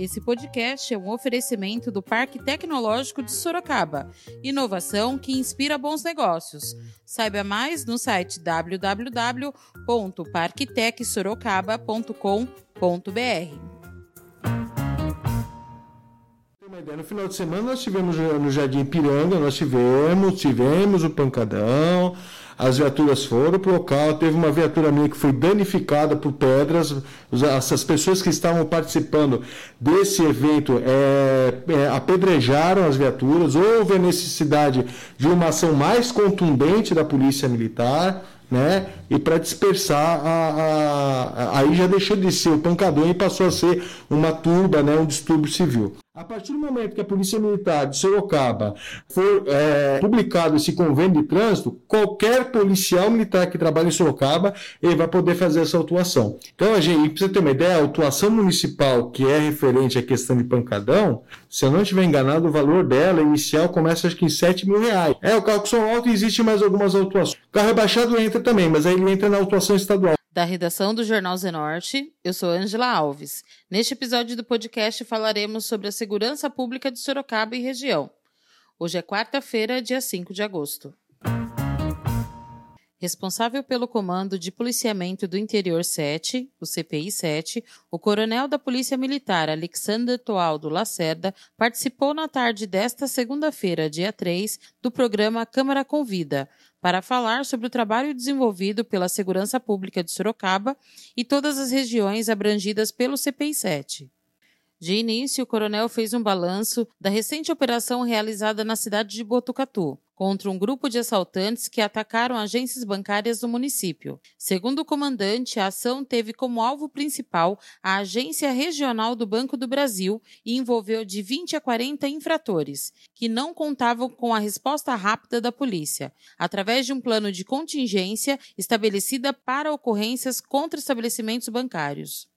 Esse podcast é um oferecimento do Parque Tecnológico de Sorocaba. Inovação que inspira bons negócios. Saiba mais no site www.parktecsorocaba.com.br. No final de semana nós tivemos no Jardim Piranga, nós tivemos, tivemos o pancadão, as viaturas foram para o local, teve uma viatura minha que foi danificada por pedras, essas pessoas que estavam participando desse evento é, é, apedrejaram as viaturas, houve a necessidade de uma ação mais contundente da Polícia Militar, né? E para dispersar, a, a, a, aí já deixou de ser o pancadão e passou a ser uma turba, né? um distúrbio civil. A partir do momento que a Polícia Militar de Sorocaba for é, publicado esse convênio de trânsito, qualquer policial militar que trabalhe em Sorocaba ele vai poder fazer essa autuação. Então, a gente, você ter uma ideia, a autuação municipal que é referente à questão de pancadão, se eu não estiver enganado, o valor dela inicial começa acho que em 7 mil reais. É, o carro que são alto existe mais algumas autuações. O carro rebaixado entra também, mas aí ele entra na autuação estadual. Da redação do Jornal Zenorte, eu sou Angela Alves. Neste episódio do podcast falaremos sobre a segurança pública de Sorocaba e região. Hoje é quarta-feira, dia 5 de agosto. Responsável pelo Comando de Policiamento do Interior 7, o CPI 7, o coronel da Polícia Militar Alexander Toaldo Lacerda participou na tarde desta segunda-feira, dia 3, do programa Câmara Convida, para falar sobre o trabalho desenvolvido pela Segurança Pública de Sorocaba e todas as regiões abrangidas pelo CPI 7. De início, o coronel fez um balanço da recente operação realizada na cidade de Botucatu, contra um grupo de assaltantes que atacaram agências bancárias do município. Segundo o comandante, a ação teve como alvo principal a Agência Regional do Banco do Brasil e envolveu de 20 a 40 infratores, que não contavam com a resposta rápida da polícia, através de um plano de contingência estabelecida para ocorrências contra estabelecimentos bancários.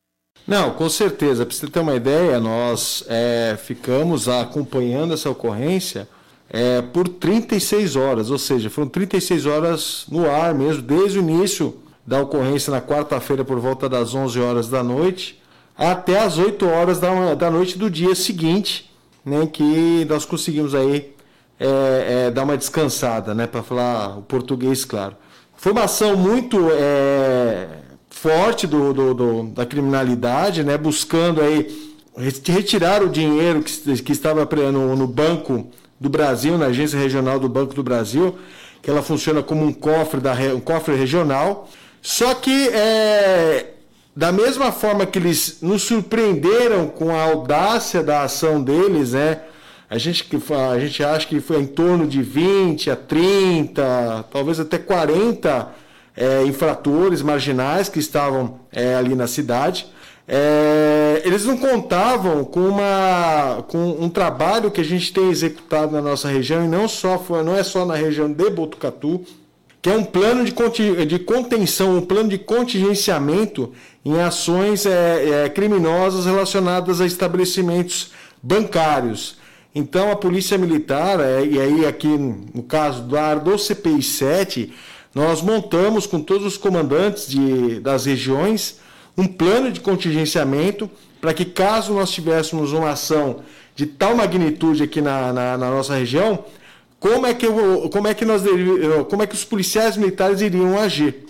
Não, com certeza. Para você ter uma ideia, nós é, ficamos acompanhando essa ocorrência é, por 36 horas, ou seja, foram 36 horas no ar mesmo, desde o início da ocorrência na quarta-feira por volta das 11 horas da noite até as 8 horas da, da noite do dia seguinte, né, que nós conseguimos aí é, é, dar uma descansada, né, para falar o português claro. Foi uma ação muito é, forte do, do, do, da criminalidade, né, buscando aí retirar o dinheiro que, que estava no, no Banco do Brasil, na agência regional do Banco do Brasil, que ela funciona como um cofre, da, um cofre regional. Só que é, da mesma forma que eles nos surpreenderam com a audácia da ação deles, né? A gente, a gente acha que foi em torno de 20 a 30, talvez até 40 é, infratores marginais que estavam é, ali na cidade. É, eles não contavam com, uma, com um trabalho que a gente tem executado na nossa região, e não, só, não é só na região de Botucatu, que é um plano de, contenção, um plano de contingenciamento em ações é, é, criminosas relacionadas a estabelecimentos bancários. Então, a Polícia Militar, é, e aí aqui no caso do, do CPI 7, nós montamos com todos os comandantes de, das regiões um plano de contingenciamento para que, caso nós tivéssemos uma ação de tal magnitude aqui na, na, na nossa região, como é, que eu, como, é que nós, como é que os policiais militares iriam agir.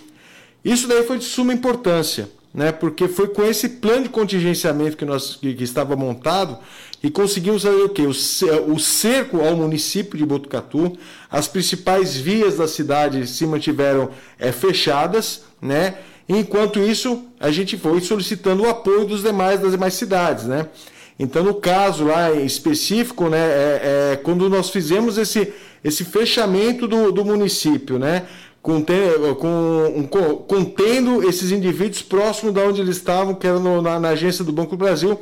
Isso daí foi de suma importância, né? porque foi com esse plano de contingenciamento que, nós, que, que estava montado e conseguimos fazer o quê? O cerco ao município de Botucatu, as principais vias da cidade se mantiveram é, fechadas, né? Enquanto isso, a gente foi solicitando o apoio dos demais das demais cidades, né? Então, no caso lá específico, né, é, é quando nós fizemos esse, esse fechamento do, do município, né, contendo, esses indivíduos próximos de onde eles estavam, que era no, na, na agência do Banco do Brasil,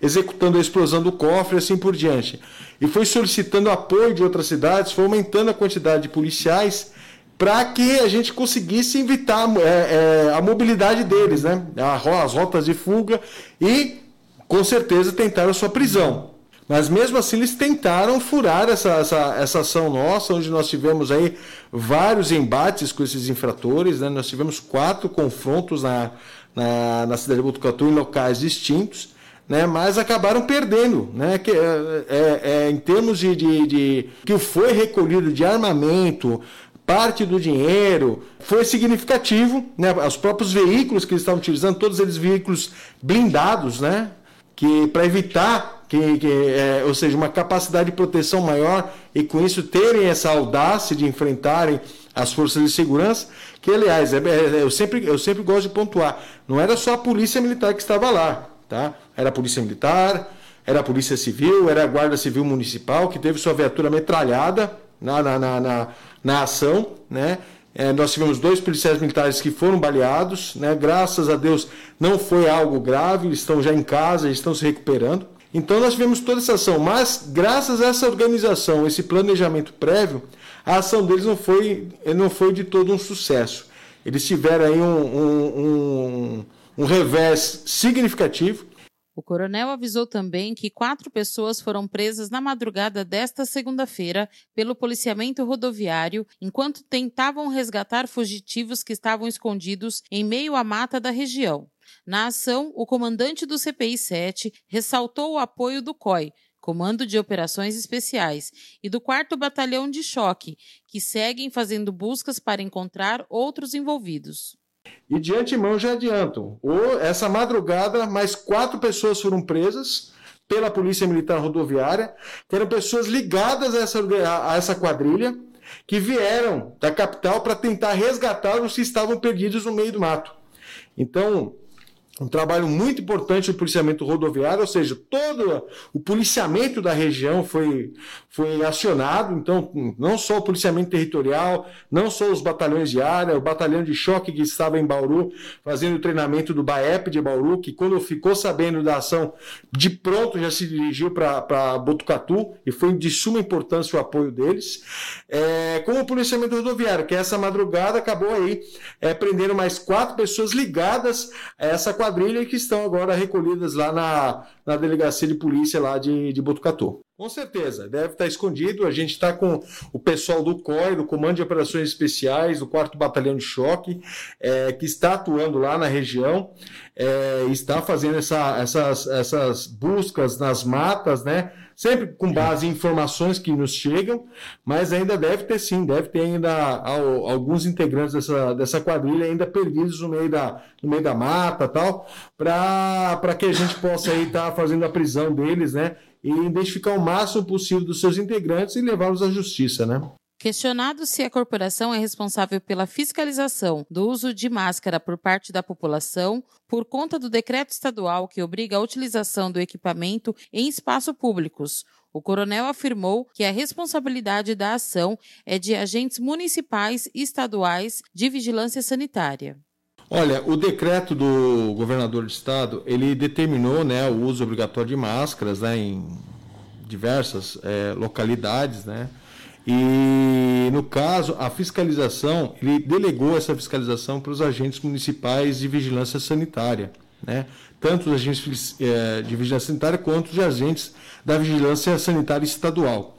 executando a explosão do cofre e assim por diante. E foi solicitando apoio de outras cidades, foi aumentando a quantidade de policiais para que a gente conseguisse evitar é, é, a mobilidade deles, né? as rotas de fuga e, com certeza, tentaram a sua prisão. Mas mesmo assim eles tentaram furar essa, essa, essa ação nossa, onde nós tivemos aí vários embates com esses infratores, né? nós tivemos quatro confrontos na, na, na cidade de Botucatu em locais distintos. né, mas acabaram perdendo, né, que, é, é, é em termos de, de, de que foi recolhido de armamento, parte do dinheiro foi significativo, né? Os próprios veículos que eles estavam utilizando, todos eles veículos blindados, né? Que para evitar que, que é, ou seja, uma capacidade de proteção maior e com isso terem essa audácia de enfrentarem as forças de segurança, que aliás, é, é, eu, sempre, eu sempre gosto de pontuar, não era só a polícia militar que estava lá, tá? Era a polícia militar, era a polícia civil, era a guarda civil municipal que teve sua viatura metralhada na, na, na, na, na ação, né? É, nós tivemos dois policiais militares que foram baleados, né? graças a Deus não foi algo grave, eles estão já em casa, eles estão se recuperando. Então nós tivemos toda essa ação, mas graças a essa organização, esse planejamento prévio, a ação deles não foi, não foi de todo um sucesso. Eles tiveram aí um, um, um, um revés significativo. O coronel avisou também que quatro pessoas foram presas na madrugada desta segunda-feira pelo policiamento rodoviário enquanto tentavam resgatar fugitivos que estavam escondidos em meio à mata da região. Na ação, o comandante do CPI 7 ressaltou o apoio do COI, Comando de Operações Especiais, e do 4 Batalhão de Choque, que seguem fazendo buscas para encontrar outros envolvidos. E de antemão já adianto, essa madrugada mais quatro pessoas foram presas pela Polícia Militar Rodoviária, que eram pessoas ligadas a essa, a essa quadrilha, que vieram da capital para tentar resgatar os que estavam perdidos no meio do mato. Então, um trabalho muito importante do policiamento rodoviário, ou seja, todo o policiamento da região foi, foi acionado, então não só o policiamento territorial, não só os batalhões de área, o batalhão de choque que estava em Bauru, fazendo o treinamento do BAEP de Bauru, que quando ficou sabendo da ação, de pronto já se dirigiu para Botucatu, e foi de suma importância o apoio deles, é, como o policiamento rodoviário, que essa madrugada acabou aí é, prendendo mais quatro pessoas ligadas a essa quadrilha que estão agora recolhidas lá na, na delegacia de polícia lá de, de Botucatu. Com certeza, deve estar escondido. A gente está com o pessoal do COI, do Comando de Operações Especiais, do 4 Batalhão de Choque, é, que está atuando lá na região, é, está fazendo essa, essas, essas buscas nas matas, né? sempre com base em informações que nos chegam, mas ainda deve ter sim, deve ter ainda alguns integrantes dessa, dessa quadrilha ainda perdidos no meio da, no meio da mata tal, para que a gente possa estar tá fazendo a prisão deles, né? E identificar o máximo possível dos seus integrantes e levá-los à justiça, né? Questionado se a corporação é responsável pela fiscalização do uso de máscara por parte da população, por conta do decreto estadual que obriga a utilização do equipamento em espaços públicos, o coronel afirmou que a responsabilidade da ação é de agentes municipais e estaduais de vigilância sanitária. Olha, o decreto do governador de estado ele determinou né, o uso obrigatório de máscaras né, em diversas é, localidades, né? E, no caso, a fiscalização, ele delegou essa fiscalização para os agentes municipais de vigilância sanitária, né? tanto os agentes eh, de vigilância sanitária quanto os agentes da vigilância sanitária estadual.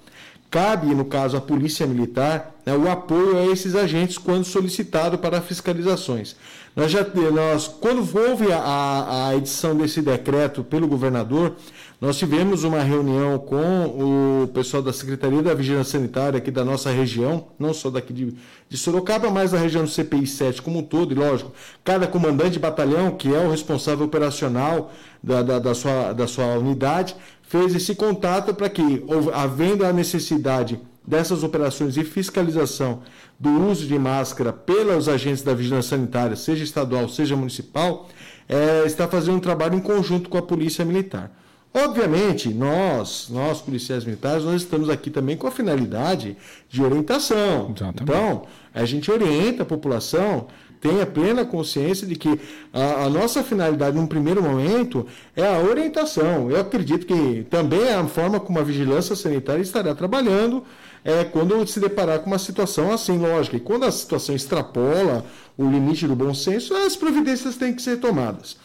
Cabe, no caso, à Polícia Militar né, o apoio a esses agentes quando solicitado para fiscalizações. Nós já, nós, quando houve a, a edição desse decreto pelo governador, nós tivemos uma reunião com o pessoal da Secretaria da Vigilância Sanitária aqui da nossa região, não só daqui de, de Sorocaba, mas da região do CPI 7 como um todo, e lógico, cada comandante de batalhão, que é o responsável operacional da, da, da sua, da sua unidade, fez esse contato para que, havendo a necessidade dessas operações de fiscalização do uso de máscara pelos agentes da vigilância sanitária, seja estadual, seja municipal, é, está fazendo um trabalho em conjunto com a Polícia Militar. Obviamente, nós, nós policiais militares, nós estamos aqui também com a finalidade de orientação. Exatamente. Então, a gente orienta a população, tenha plena consciência de que a, a, nossa finalidade, num primeiro momento, é a orientação. Eu acredito que também a forma como a vigilância sanitária estará trabalhando é, quando se deparar com uma situação assim, lógica. E quando a situação extrapola o limite do bom senso, as providências têm que ser tomadas.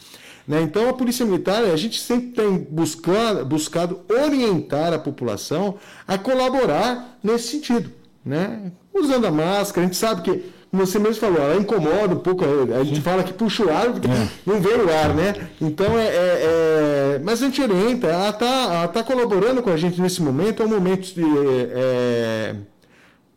Né? Então, a Polícia Militar, a gente sempre tem buscado, buscado orientar a população a colaborar nesse sentido. Né? Usando a máscara, a gente sabe que, você mesmo falou, ela incomoda um pouco, a gente fala que puxa o ar, porque é. não vê o ar, né? Então, é, é, é mas a gente orienta, ela está tá colaborando com a gente nesse momento, é um momento de, é,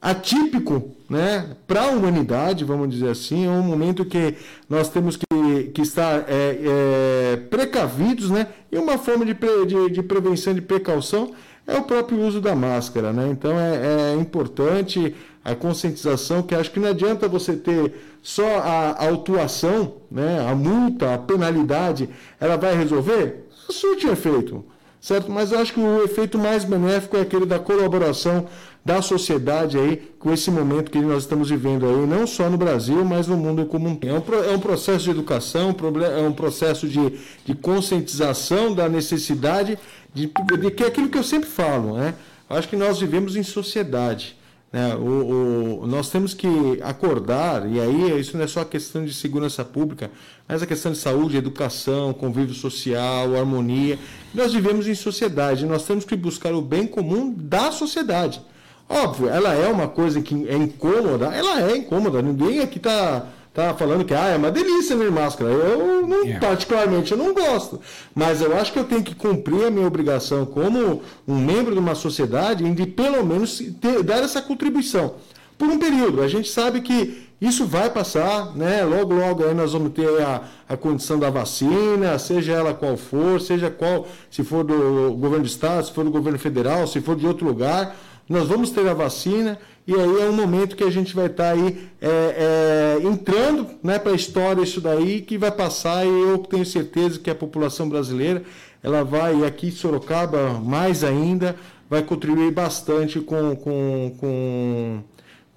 atípico né, para a humanidade, vamos dizer assim, é um momento que nós temos que, que estar é, é, precavidos, né, e uma forma de, de, de prevenção, de precaução, é o próprio uso da máscara. Né? Então é, é importante a conscientização, que acho que não adianta você ter só a autuação, né, a multa, a penalidade, ela vai resolver? Surte efeito, certo? Mas acho que o efeito mais benéfico é aquele da colaboração da sociedade aí com esse momento que nós estamos vivendo aí, não só no Brasil, mas no mundo como um todo. É um, é processo de educação, é um processo de, de conscientização da necessidade de, de que é aquilo que eu sempre falo, né? Acho que nós vivemos em sociedade. Né? O, o, nós temos que acordar, e aí isso não é só questão de segurança pública, mas a questão de saúde, educação, convívio social, harmonia. Nós vivemos em sociedade, nós temos que buscar o bem comum da sociedade. Óbvio, ela é uma coisa que é incômoda, ela é incômoda, ninguém aqui está tá falando que ah, é uma delícia ver máscara. Eu, não, yeah. particularmente, eu não gosto. Mas eu acho que eu tenho que cumprir a minha obrigação como um membro de uma sociedade de pelo menos ter, dar essa contribuição. Por um período. A gente sabe que isso vai passar, né? Logo, logo aí nós vamos ter a, a condição da vacina, seja ela qual for, seja qual, se for do governo do estado, se for do governo federal, se for de outro lugar, nós vamos ter a vacina e aí é um momento que a gente vai estar tá aí é, é, entrando né, para a história isso daí, que vai passar e eu tenho certeza que a população brasileira, ela vai, aqui em Sorocaba mais ainda, vai contribuir bastante com, com, com,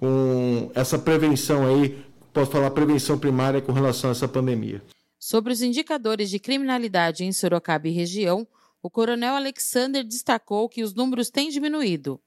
com essa prevenção aí, posso falar prevenção primária com relação a essa pandemia. Sobre os indicadores de criminalidade em Sorocaba e região, o coronel Alexander destacou que os números têm diminuído.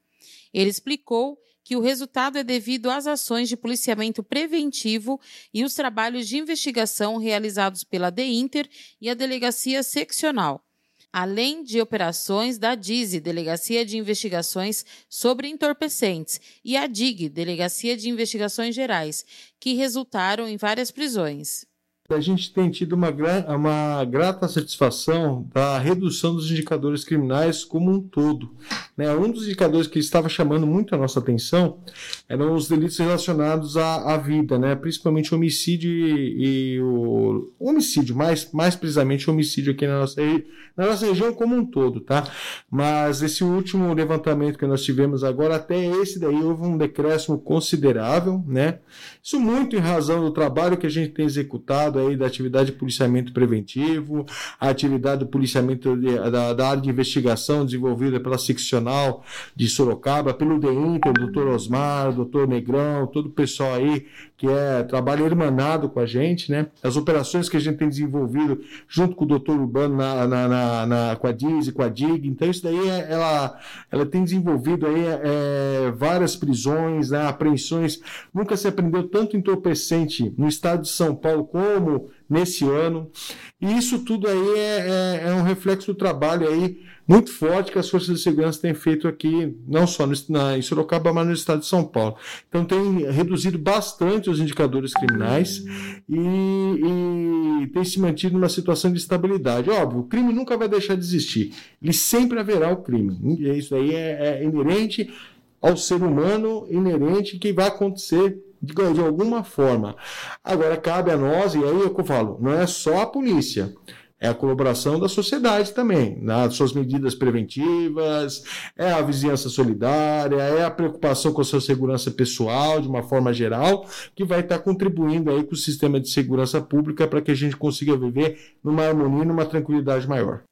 Ele explicou que o resultado é devido às ações de policiamento preventivo e os trabalhos de investigação realizados pela DEINTER e a Delegacia Seccional, além de operações da DIZI, Delegacia de Investigações sobre Entorpecentes, e a DIG, Delegacia de Investigações Gerais, que resultaram em várias prisões a gente tem tido uma, uma grata satisfação da redução dos indicadores criminais como um todo. Né? Um dos indicadores que estava chamando muito a nossa atenção eram os delitos relacionados à, à vida, né? principalmente homicídio e, e o, homicídio, mais, mais precisamente homicídio aqui na nossa, na nossa região como um todo. Tá? Mas esse último levantamento que nós tivemos agora, até esse daí houve um decréscimo considerável, né? Isso muito em razão do trabalho que a gente tem executado aí da atividade de policiamento preventivo, a atividade do policiamento de, da, da, área de investigação desenvolvida pela seccional de Sorocaba, pelo DEINTER, doutor Osmar, doutor Negrão, todo o pessoal aí que é trabalho irmanado com a gente, né? As operações que a gente tem desenvolvido junto com o doutor Urbano na, na, na, na com a DIS e com a DIG, então isso daí é, ela, ela tem desenvolvido aí é, várias prisões, né? apreensões, nunca se aprendeu tanto entorpecente no estado de São Paulo como nesse ano. E isso tudo aí é, é, é, um reflexo do trabalho aí muito forte que as forças de segurança têm feito aqui, não só no, na, em Sorocaba, mas no estado de São Paulo. Então tem reduzido bastante os indicadores criminais e, e tem se mantido numa situação de estabilidade. Óbvio, o crime nunca vai deixar de existir. Ele sempre haverá o crime. Isso aí é, é inerente ao ser humano, inerente que vai acontecer de, de alguma forma. Agora, cabe a nós, e aí é eu falo, não é só a polícia é a colaboração da sociedade também, nas suas medidas preventivas, é a vizinhança solidária, é a preocupação com a sua segurança pessoal, de uma forma geral, que vai estar contribuindo aí com o sistema de segurança pública para que a gente consiga viver numa harmonia, numa tranquilidade maior.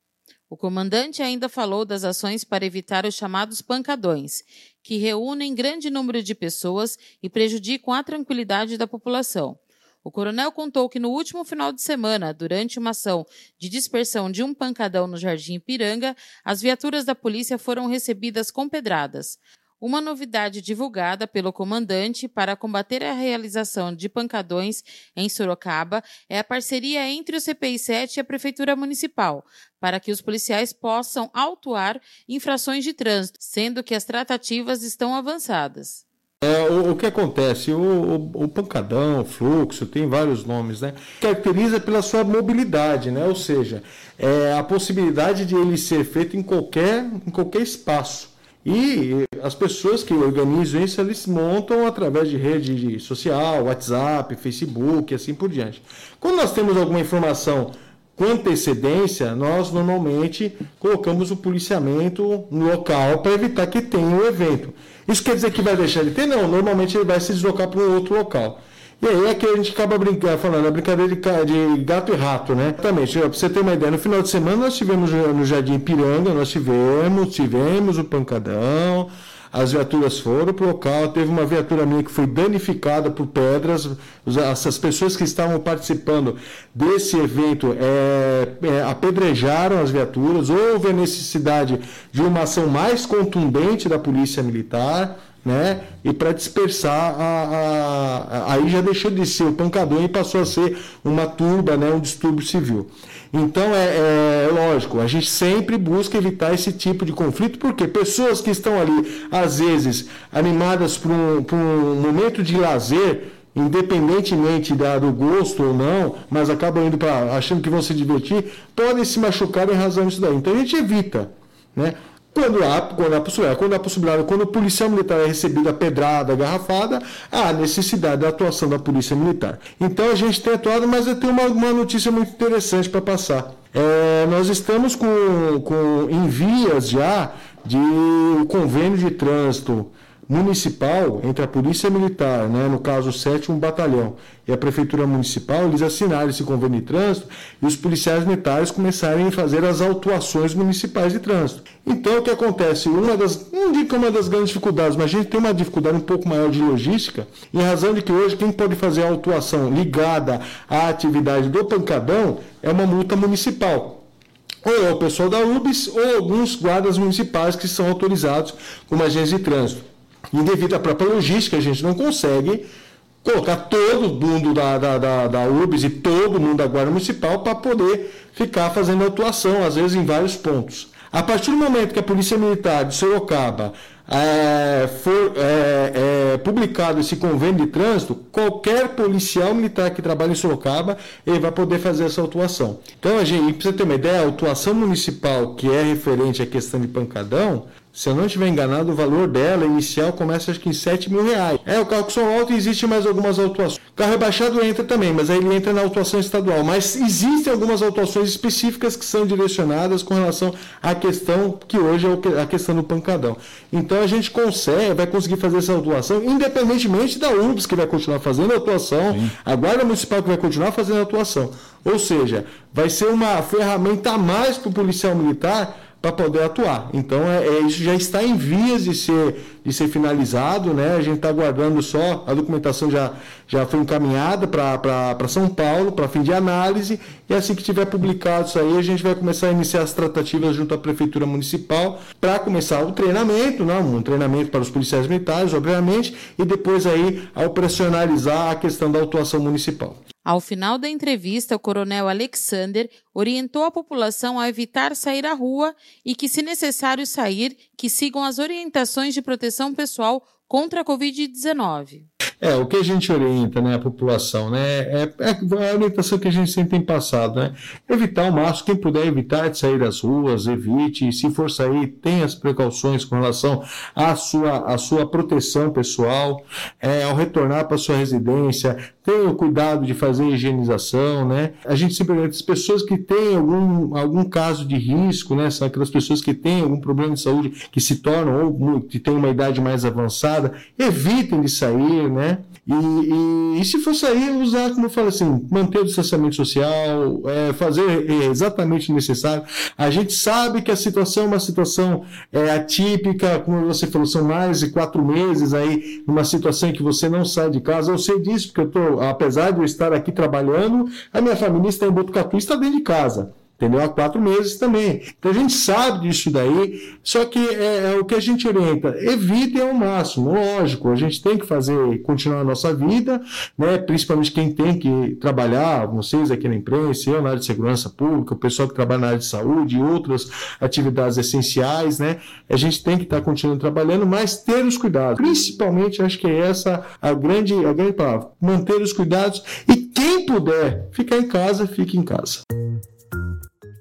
O comandante ainda falou das ações para evitar os chamados pancadões, que reúnem grande número de pessoas e prejudicam a tranquilidade da população. O coronel contou que no último final de semana, durante uma ação de dispersão de um pancadão no Jardim Ipiranga, as viaturas da polícia foram recebidas com pedradas. Uma novidade divulgada pelo comandante para combater a realização de pancadões em Sorocaba é a parceria entre o CPI-7 e a Prefeitura Municipal, para que os policiais possam autuar infrações de trânsito, sendo que as tratativas estão avançadas. É, o, o, que acontece? O, o, o, pancadão, o fluxo, tem vários nomes, né? Caracteriza pela sua mobilidade, né? Ou seja, é a possibilidade de ele ser feito em qualquer, em qualquer espaço. E as pessoas que organizam isso, eles montam através de rede social, WhatsApp, Facebook e assim por diante. Quando nós temos alguma informação com antecedência, nós normalmente colocamos o policiamento no local para evitar que tenha o um evento. Isso quer dizer que vai deixar de ter? Não, normalmente ele vai se deslocar para um outro local. E aí é que a gente acaba brincando, falando, a brincadeira de, de gato e rato, né? Também, para você ter uma ideia, no final de semana nós tivemos no Jardim Piranga, nós tivemos, tivemos o pancadão, as viaturas foram para o local, teve uma viatura minha que foi danificada por pedras, essas pessoas que estavam participando desse evento é, é, apedrejaram as viaturas, houve a necessidade de uma ação mais contundente da Polícia Militar, né? E para dispersar, a, a, aí já deixou de ser o pancadão e passou a ser uma turba, né? um distúrbio civil. Então é, é, lógico, a gente sempre busca evitar esse tipo de conflito, porque pessoas que estão ali, às vezes, animadas por um, por um momento de lazer, independentemente da, do gosto ou não, mas acabam indo para achando que vão se divertir, podem se machucar em razão disso daí. Então a gente evita. Né? Quando há, quando há possibilidade, quando há possibilidade, quando o policial militar é recebido a pedrada, a garrafada, há necessidade da atuação da polícia militar. Então a gente tem atuado, mas eu tenho uma, uma notícia muito interessante para passar. É, nós estamos com, com, em vias já de convênio de trânsito municipal entre a Polícia Militar, né, no caso o 7 Batalhão, e a Prefeitura Municipal, eles assinaram esse convênio de trânsito e os policiais militares começarem a fazer as autuações municipais de trânsito. Então, o que acontece? Uma das, não digo que é uma das grandes dificuldades, mas a gente tem uma dificuldade um pouco maior de logística, em razão de que hoje quem pode fazer a autuação ligada à atividade do pancadão é uma multa municipal ou é o pessoal da UBS ou alguns guardas municipais que são autorizados como agentes de trânsito. E devido à própria logística, a gente não consegue colocar todo mundo da, da, da, da URBS e todo mundo da Guarda Municipal para poder ficar fazendo atuação, às vezes em vários pontos. A partir do momento que a Polícia Militar de Sorocaba é, for é, é, publicado esse convênio de trânsito, qualquer policial militar que trabalha em Sorocaba ele vai poder fazer essa autuação. Então, a gente, para você ter uma ideia, a autuação municipal que é referente à questão de pancadão, se eu não estiver enganado, o valor dela inicial começa acho que em 7 mil reais. É, o carro com som alto existe mais algumas autuações. O carro rebaixado entra também, mas aí ele entra na autuação estadual. Mas existem algumas autuações específicas que são direcionadas com relação à questão que hoje é a questão do pancadão. Então a gente consegue, vai conseguir fazer essa autuação, independentemente da URBS que vai continuar fazendo a atuação, Sim. a Guarda Municipal que vai continuar fazendo a atuação. Ou seja, vai ser uma ferramenta a mais para o policial militar para poder atuar. Então, é, é, isso já está em vias de ser, de ser finalizado, né? A gente está aguardando só, a documentação já, já foi encaminhada para São Paulo, para fim de análise, e assim que tiver publicado isso aí, a gente vai começar a iniciar as tratativas junto à Prefeitura Municipal para começar o treinamento, não, né? um treinamento para os policiais militares, obviamente, e depois aí a operacionalizar a questão da autuação municipal. Ao final da entrevista, o coronel Alexander orientou a população a evitar sair à rua e que, se necessário sair, que sigam as orientações de proteção pessoal contra a Covid-19. É, o que a gente orienta né, a população, né? É, é a orientação que a gente sempre tem passado, né? Evitar o máximo, quem puder evitar de sair das ruas, evite. Se for sair, tenha as precauções com relação à sua, à sua proteção pessoal. É, ao retornar para sua residência, tenha o cuidado de fazer higienização, né? A gente sempre orienta as pessoas que têm algum, algum caso de risco, né? São aquelas pessoas que têm algum problema de saúde que se tornam ou que têm uma idade mais avançada, evitem de sair, né? E, e, e, se for sair, usar, como eu falo assim, manter o distanciamento social, é, fazer exatamente o necessário. A gente sabe que a situação é uma situação é, atípica, como você falou, são mais de quatro meses aí, numa situação em que você não sai de casa. Eu sei disso, porque eu tô, apesar de eu estar aqui trabalhando, a minha família está em Botucatu está dentro de casa. Entendeu? Há quatro meses também. Então a gente sabe disso daí, só que é, é o que a gente orienta, evite ao máximo, lógico, a gente tem que fazer, continuar a nossa vida, né? principalmente quem tem que trabalhar, vocês aqui na imprensa, eu na área de segurança pública, o pessoal que trabalha na área de saúde e outras atividades essenciais, né? A gente tem que estar continuando trabalhando, mas ter os cuidados. Principalmente, acho que é essa a grande, a grande palavra, manter os cuidados e quem puder ficar em casa, fique em casa.